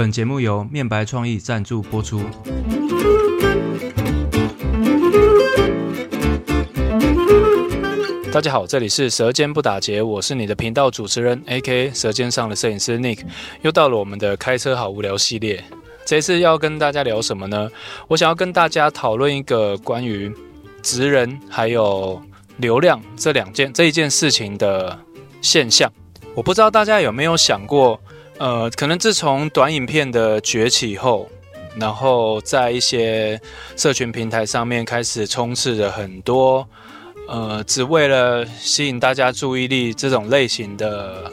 本节目由面白创意赞助播出。大家好，这里是舌尖不打结，我是你的频道主持人 AK，舌尖上的摄影师 Nick。又到了我们的开车好无聊系列，这次要跟大家聊什么呢？我想要跟大家讨论一个关于职人还有流量这两件这一件事情的现象。我不知道大家有没有想过。呃，可能自从短影片的崛起后，然后在一些社群平台上面开始充斥着很多，呃，只为了吸引大家注意力这种类型的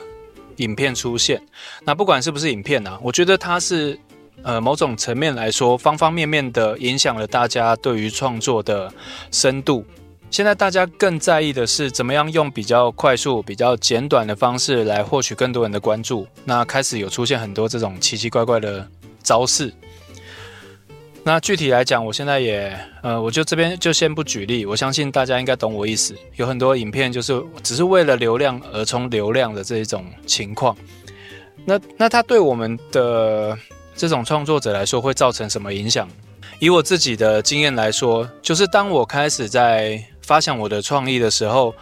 影片出现。那不管是不是影片啊，我觉得它是呃某种层面来说，方方面面的影响了大家对于创作的深度。现在大家更在意的是怎么样用比较快速、比较简短的方式来获取更多人的关注。那开始有出现很多这种奇奇怪怪的招式。那具体来讲，我现在也呃，我就这边就先不举例。我相信大家应该懂我意思。有很多影片就是只是为了流量而充流量的这一种情况。那那它对我们的这种创作者来说会造成什么影响？以我自己的经验来说，就是当我开始在发想我的创意的时候，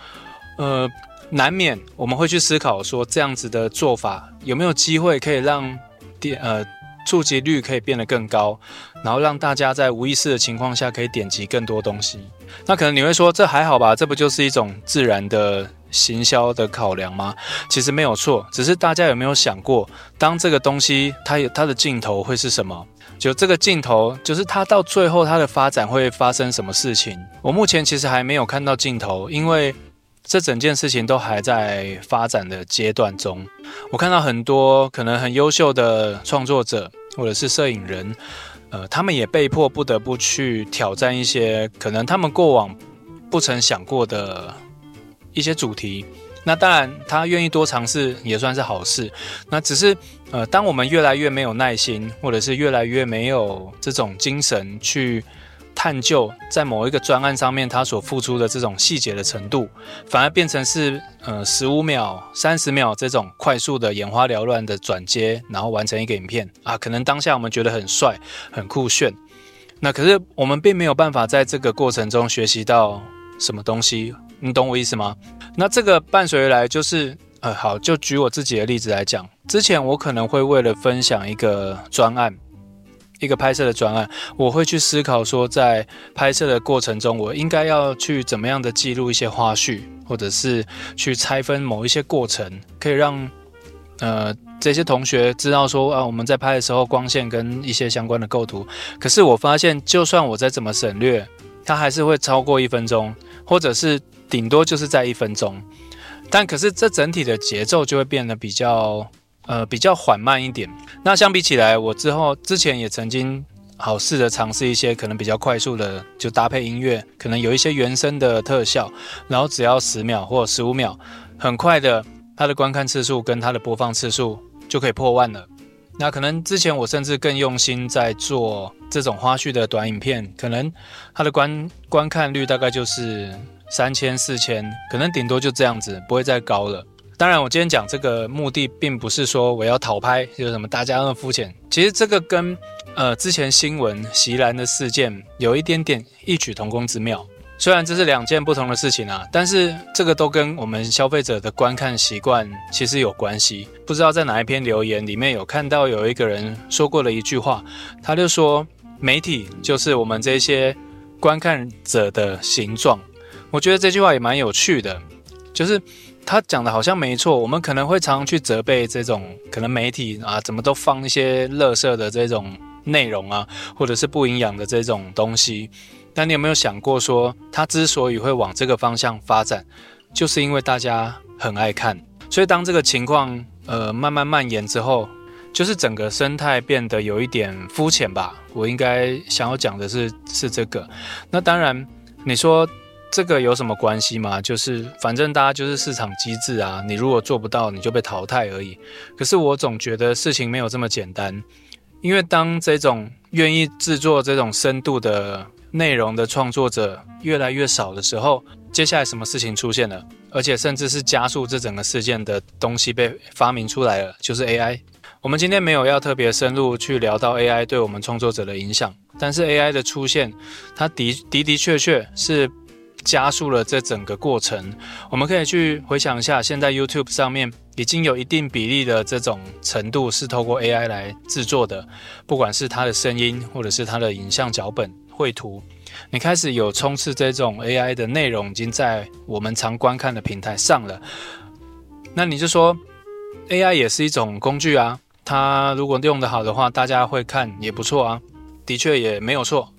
呃，难免我们会去思考说，这样子的做法有没有机会可以让点呃触及率可以变得更高，然后让大家在无意识的情况下可以点击更多东西。那可能你会说，这还好吧？这不就是一种自然的行销的考量吗？其实没有错，只是大家有没有想过，当这个东西它有它的尽头会是什么？就这个镜头，就是它到最后它的发展会发生什么事情？我目前其实还没有看到镜头，因为这整件事情都还在发展的阶段中。我看到很多可能很优秀的创作者或者是摄影人，呃，他们也被迫不得不去挑战一些可能他们过往不曾想过的一些主题。那当然，他愿意多尝试也算是好事。那只是，呃，当我们越来越没有耐心，或者是越来越没有这种精神去探究，在某一个专案上面他所付出的这种细节的程度，反而变成是呃十五秒、三十秒这种快速的眼花缭乱的转接，然后完成一个影片啊，可能当下我们觉得很帅、很酷炫。那可是我们并没有办法在这个过程中学习到什么东西。你懂我意思吗？那这个伴随来就是，呃，好，就举我自己的例子来讲，之前我可能会为了分享一个专案，一个拍摄的专案，我会去思考说，在拍摄的过程中，我应该要去怎么样的记录一些花絮，或者是去拆分某一些过程，可以让呃这些同学知道说啊，我们在拍的时候光线跟一些相关的构图。可是我发现，就算我再怎么省略，它还是会超过一分钟，或者是。顶多就是在一分钟，但可是这整体的节奏就会变得比较呃比较缓慢一点。那相比起来，我之后之前也曾经好试着尝试一些可能比较快速的，就搭配音乐，可能有一些原声的特效，然后只要十秒或十五秒，很快的它的观看次数跟它的播放次数就可以破万了。那可能之前我甚至更用心在做这种花絮的短影片，可能它的观观看率大概就是。三千四千，可能顶多就这样子，不会再高了。当然，我今天讲这个目的，并不是说我要讨拍，就是什么大家那么肤浅。其实这个跟呃之前新闻席兰的事件有一点点异曲同工之妙。虽然这是两件不同的事情啊，但是这个都跟我们消费者的观看习惯其实有关系。不知道在哪一篇留言里面有看到有一个人说过了一句话，他就说媒体就是我们这些观看者的形状。我觉得这句话也蛮有趣的，就是他讲的好像没错。我们可能会常常去责备这种可能媒体啊，怎么都放一些垃圾的这种内容啊，或者是不营养的这种东西。但你有没有想过说，他之所以会往这个方向发展，就是因为大家很爱看。所以当这个情况呃慢慢蔓延之后，就是整个生态变得有一点肤浅吧。我应该想要讲的是是这个。那当然，你说。这个有什么关系吗？就是反正大家就是市场机制啊，你如果做不到，你就被淘汰而已。可是我总觉得事情没有这么简单，因为当这种愿意制作这种深度的内容的创作者越来越少的时候，接下来什么事情出现了？而且甚至是加速这整个事件的东西被发明出来了，就是 AI。我们今天没有要特别深入去聊到 AI 对我们创作者的影响，但是 AI 的出现，它的的的确确是加速了这整个过程。我们可以去回想一下，现在 YouTube 上面已经有一定比例的这种程度是透过 AI 来制作的，不管是它的声音，或者是它的影像脚本、绘图，你开始有充斥这种 AI 的内容，已经在我们常观看的平台上了。那你就说 AI 也是一种工具啊。它如果用得好的话，大家会看也不错啊，的确也没有错。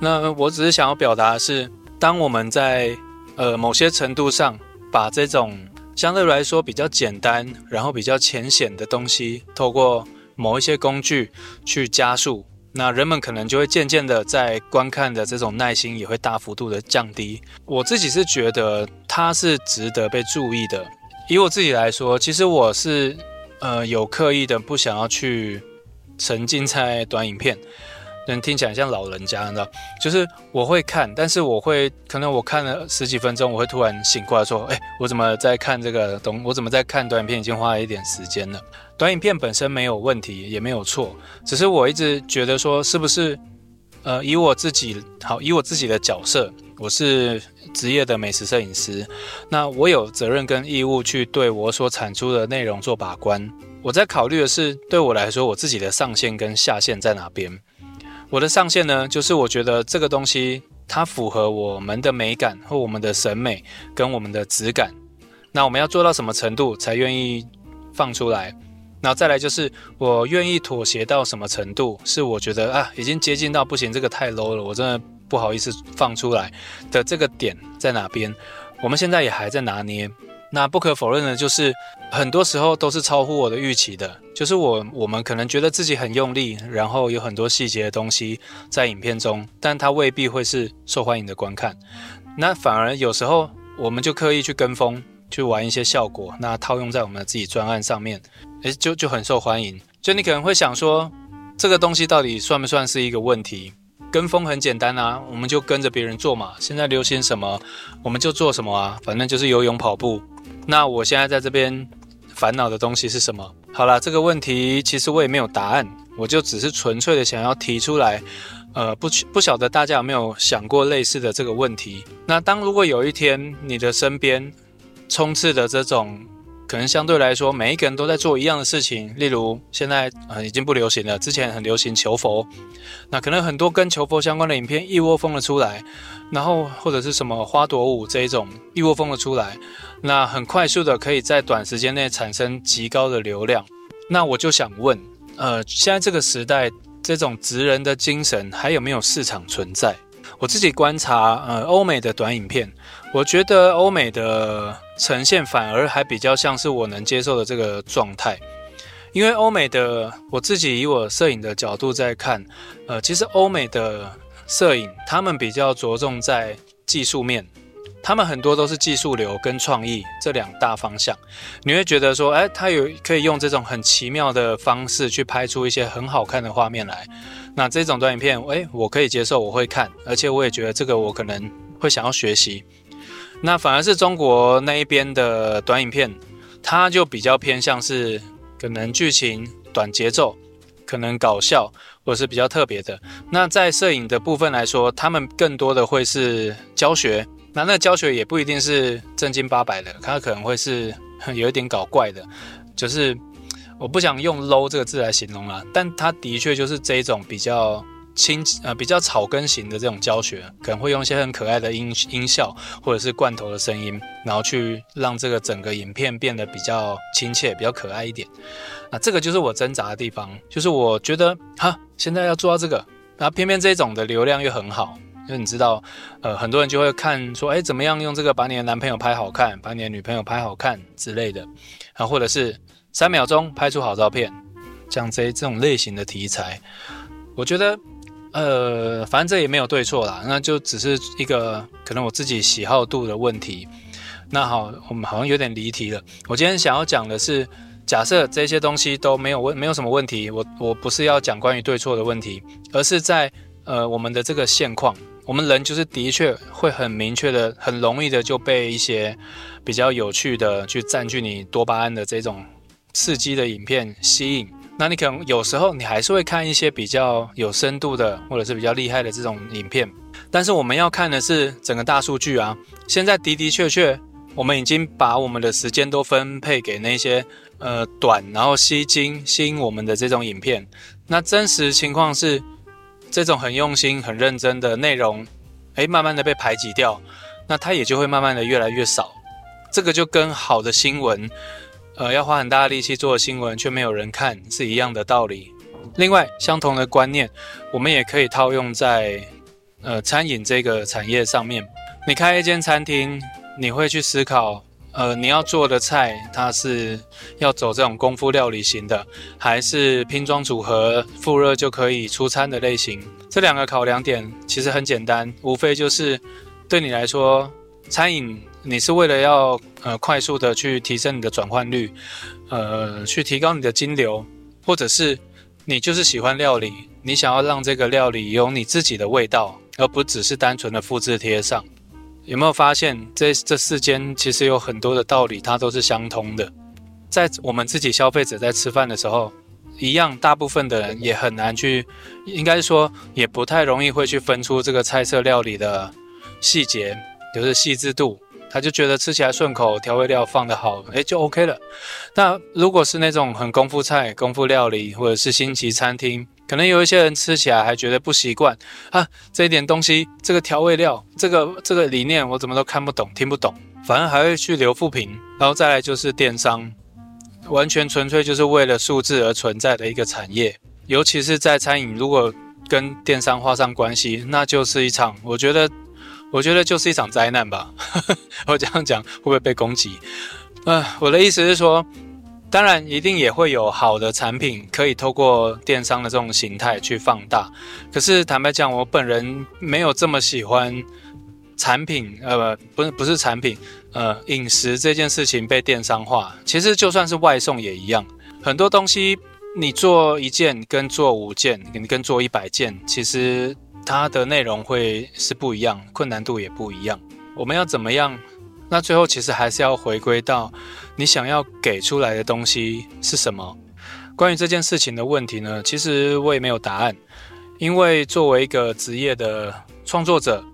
那我只是想要表达的是，当我们在呃某些程度上把这种相对来说比较简单，然后比较浅显的东西，透过某一些工具去加速，那人们可能就会渐渐的在观看的这种耐心也会大幅度的降低。我自己是觉得它是值得被注意的。以我自己来说，其实我是。呃，有刻意的不想要去沉浸在短影片，能听起来像老人家，你知道？就是我会看，但是我会可能我看了十几分钟，我会突然醒过来说：“哎，我怎么在看这个东？我怎么在看短影片？已经花了一点时间了。”短影片本身没有问题，也没有错，只是我一直觉得说，是不是呃，以我自己好，以我自己的角色。我是职业的美食摄影师，那我有责任跟义务去对我所产出的内容做把关。我在考虑的是，对我来说，我自己的上限跟下限在哪边？我的上限呢，就是我觉得这个东西它符合我们的美感和我们的审美跟我们的质感。那我们要做到什么程度才愿意放出来？然后再来就是我愿意妥协到什么程度？是我觉得啊，已经接近到不行，这个太 low 了，我真的。不好意思，放出来的这个点在哪边？我们现在也还在拿捏。那不可否认的，就是很多时候都是超乎我的预期的。就是我我们可能觉得自己很用力，然后有很多细节的东西在影片中，但它未必会是受欢迎的观看。那反而有时候我们就刻意去跟风，去玩一些效果，那套用在我们自己专案上面，诶，就就很受欢迎。就你可能会想说，这个东西到底算不算是一个问题？跟风很简单啊，我们就跟着别人做嘛。现在流行什么，我们就做什么啊。反正就是游泳、跑步。那我现在在这边烦恼的东西是什么？好啦，这个问题其实我也没有答案，我就只是纯粹的想要提出来。呃，不不晓得大家有没有想过类似的这个问题？那当如果有一天你的身边充斥的这种。可能相对来说，每一个人都在做一样的事情。例如，现在呃已经不流行了，之前很流行求佛，那可能很多跟求佛相关的影片一窝蜂的出来，然后或者是什么花朵舞这一种一窝蜂的出来，那很快速的可以在短时间内产生极高的流量。那我就想问，呃，现在这个时代，这种职人的精神还有没有市场存在？我自己观察，呃，欧美的短影片，我觉得欧美的呈现反而还比较像是我能接受的这个状态，因为欧美的，我自己以我摄影的角度在看，呃，其实欧美的摄影，他们比较着重在技术面。他们很多都是技术流跟创意这两大方向，你会觉得说，哎，他有可以用这种很奇妙的方式去拍出一些很好看的画面来。那这种短影片，哎，我可以接受，我会看，而且我也觉得这个我可能会想要学习。那反而是中国那一边的短影片，它就比较偏向是可能剧情短节奏，可能搞笑或者是比较特别的。那在摄影的部分来说，他们更多的会是教学。那那教学也不一定是正经八百的，它可能会是 有一点搞怪的，就是我不想用 low 这个字来形容啦，但它的确就是这一种比较轻呃比较草根型的这种教学，可能会用一些很可爱的音音效或者是罐头的声音，然后去让这个整个影片变得比较亲切、比较可爱一点。那这个就是我挣扎的地方，就是我觉得哈，现在要做到这个，然后偏偏这种的流量又很好。因为你知道，呃，很多人就会看说，哎，怎么样用这个把你的男朋友拍好看，把你的女朋友拍好看之类的，然后或者是三秒钟拍出好照片，像这这种类型的题材，我觉得，呃，反正这也没有对错啦，那就只是一个可能我自己喜好度的问题。那好，我们好像有点离题了。我今天想要讲的是，假设这些东西都没有问，没有什么问题，我我不是要讲关于对错的问题，而是在呃我们的这个现况。我们人就是的确会很明确的、很容易的就被一些比较有趣的去占据你多巴胺的这种刺激的影片吸引，那你可能有时候你还是会看一些比较有深度的，或者是比较厉害的这种影片。但是我们要看的是整个大数据啊。现在的的确确，我们已经把我们的时间都分配给那些呃短，然后吸睛吸引我们的这种影片。那真实情况是，这种很用心、很认真的内容，哎，慢慢的被排挤掉，那它也就会慢慢的越来越少。这个就跟好的新闻，呃，要花很大的力气做新闻却没有人看是一样的道理。另外，相同的观念，我们也可以套用在。呃，餐饮这个产业上面，你开一间餐厅，你会去思考，呃，你要做的菜，它是要走这种功夫料理型的，还是拼装组合、复热就可以出餐的类型？这两个考量点其实很简单，无非就是对你来说，餐饮你是为了要呃快速的去提升你的转换率，呃，去提高你的金流，或者是你就是喜欢料理，你想要让这个料理有你自己的味道。而不只是单纯的复制贴上，有没有发现这这世间其实有很多的道理，它都是相通的。在我们自己消费者在吃饭的时候，一样，大部分的人也很难去，应该说也不太容易会去分出这个菜色料理的细节，就是细致度。他就觉得吃起来顺口，调味料放得好，诶，就 OK 了。那如果是那种很功夫菜、功夫料理，或者是星级餐厅，可能有一些人吃起来还觉得不习惯啊，这一点东西，这个调味料，这个这个理念，我怎么都看不懂、听不懂，反而还会去留负评。然后再来就是电商，完全纯粹就是为了数字而存在的一个产业，尤其是在餐饮，如果跟电商画上关系，那就是一场，我觉得。我觉得就是一场灾难吧，我这样讲会不会被攻击？呃，我的意思是说，当然一定也会有好的产品可以透过电商的这种形态去放大。可是坦白讲，我本人没有这么喜欢产品，呃，不是不是产品，呃，饮食这件事情被电商化。其实就算是外送也一样，很多东西你做一件跟做五件，你跟做一百件，其实。它的内容会是不一样，困难度也不一样。我们要怎么样？那最后其实还是要回归到你想要给出来的东西是什么。关于这件事情的问题呢，其实我也没有答案，因为作为一个职业的创作者，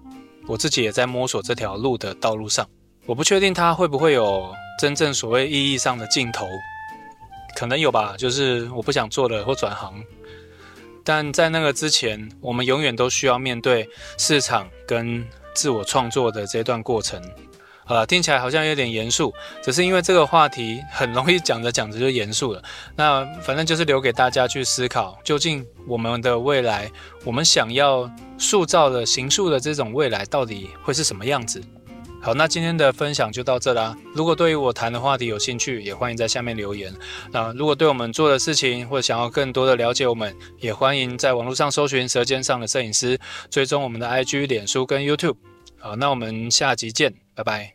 我自己也在摸索这条路的道路上。我不确定它会不会有真正所谓意义上的尽头，可能有吧，就是我不想做了或转行。但在那个之前，我们永远都需要面对市场跟自我创作的这段过程。好了，听起来好像有点严肃，只是因为这个话题很容易讲着讲着就严肃了。那反正就是留给大家去思考，究竟我们的未来，我们想要塑造的、形塑的这种未来，到底会是什么样子？好，那今天的分享就到这啦。如果对于我谈的话题有兴趣，也欢迎在下面留言。那如果对我们做的事情，或者想要更多的了解我们，也欢迎在网络上搜寻“舌尖上的摄影师”，追踪我们的 IG、脸书跟 YouTube。好，那我们下集见，拜拜。